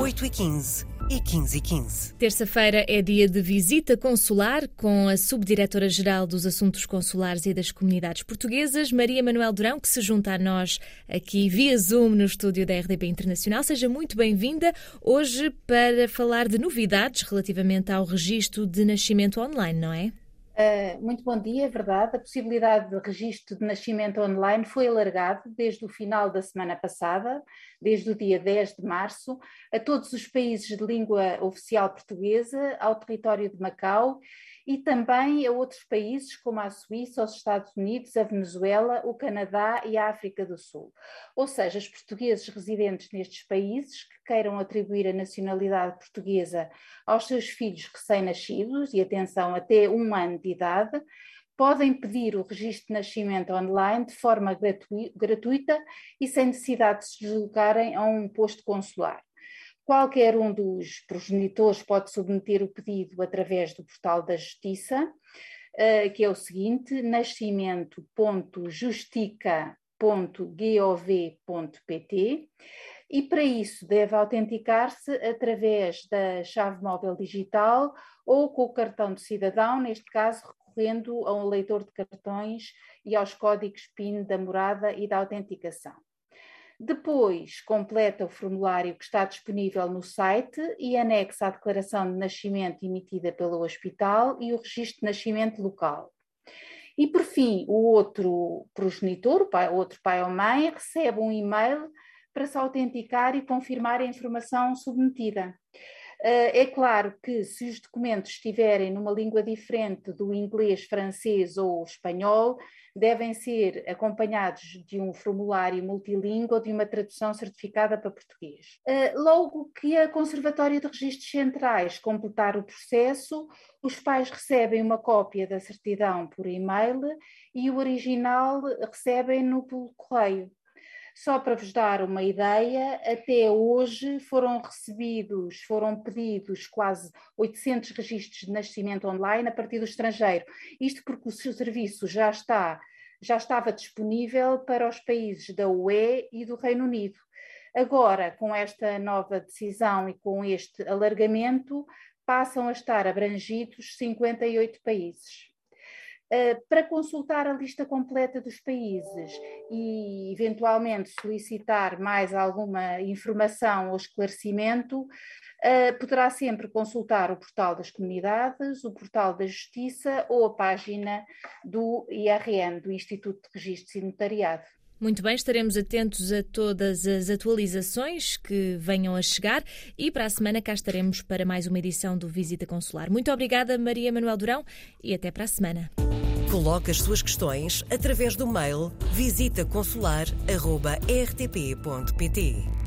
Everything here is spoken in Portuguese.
8h15 e 15 e 15. Terça-feira é dia de visita consular com a Subdiretora-Geral dos Assuntos Consulares e das Comunidades Portuguesas, Maria Manuel Durão, que se junta a nós aqui via Zoom no estúdio da RDB Internacional. Seja muito bem-vinda hoje para falar de novidades relativamente ao registro de nascimento online, não é? Uh, muito bom dia, é verdade. A possibilidade de registro de nascimento online foi alargado desde o final da semana passada, desde o dia 10 de março, a todos os países de língua oficial portuguesa, ao território de Macau e também a outros países como a Suíça, os Estados Unidos, a Venezuela, o Canadá e a África do Sul. Ou seja, os portugueses residentes nestes países que queiram atribuir a nacionalidade portuguesa aos seus filhos recém-nascidos, e atenção, até um ano de idade, podem pedir o registro de nascimento online de forma gratuita e sem necessidade de se deslocarem a um posto consular. Qualquer um dos progenitores pode submeter o pedido através do portal da Justiça, eh, que é o seguinte: nascimento.justica.gov.pt e para isso deve autenticar-se através da chave móvel digital ou com o cartão de cidadão, neste caso recorrendo a um leitor de cartões e aos códigos PIN da morada e da autenticação. Depois, completa o formulário que está disponível no site e anexa a declaração de nascimento emitida pelo hospital e o registro de nascimento local. E, por fim, o outro progenitor, o pai, outro pai ou mãe, recebe um e-mail para se autenticar e confirmar a informação submetida. Eh, é claro que se os documentos estiverem numa língua diferente do inglês, francês ou espanhol, devem ser acompanhados de um formulário multilingüe ou de uma tradução certificada para português. Eh, logo que a Conservatória de Registros Centrais completar o processo, os pais recebem uma cópia da certidão por e-mail e o original recebem-no correio. Só para vos dar uma ideia, até hoje foram recebidos, foram pedidos quase 800 registros de nascimento online a partir do estrangeiro. Isto porque o seu serviço já está já estava disponível para os países da UE e do Reino Unido. Agora, com esta nova decisão e com este alargamento, passam a estar abrangidos 58 países. Eh, para consultar a lista completa dos países e, eventualmente, solicitar mais alguma informação ou esclarecimento, uh, poderá sempre consultar o portal das comunidades, o portal da Justiça ou a página do IRN, do Instituto de Registros e Notariado. Muito bem, estaremos atentos a todas as atualizações que venham a chegar e para a semana cá estaremos para mais uma edição do Visita Consular. Muito obrigada, Maria Manuel Durão, e até para a semana. Coloque as suas questões através do mail visitaconsular.rtp.pt.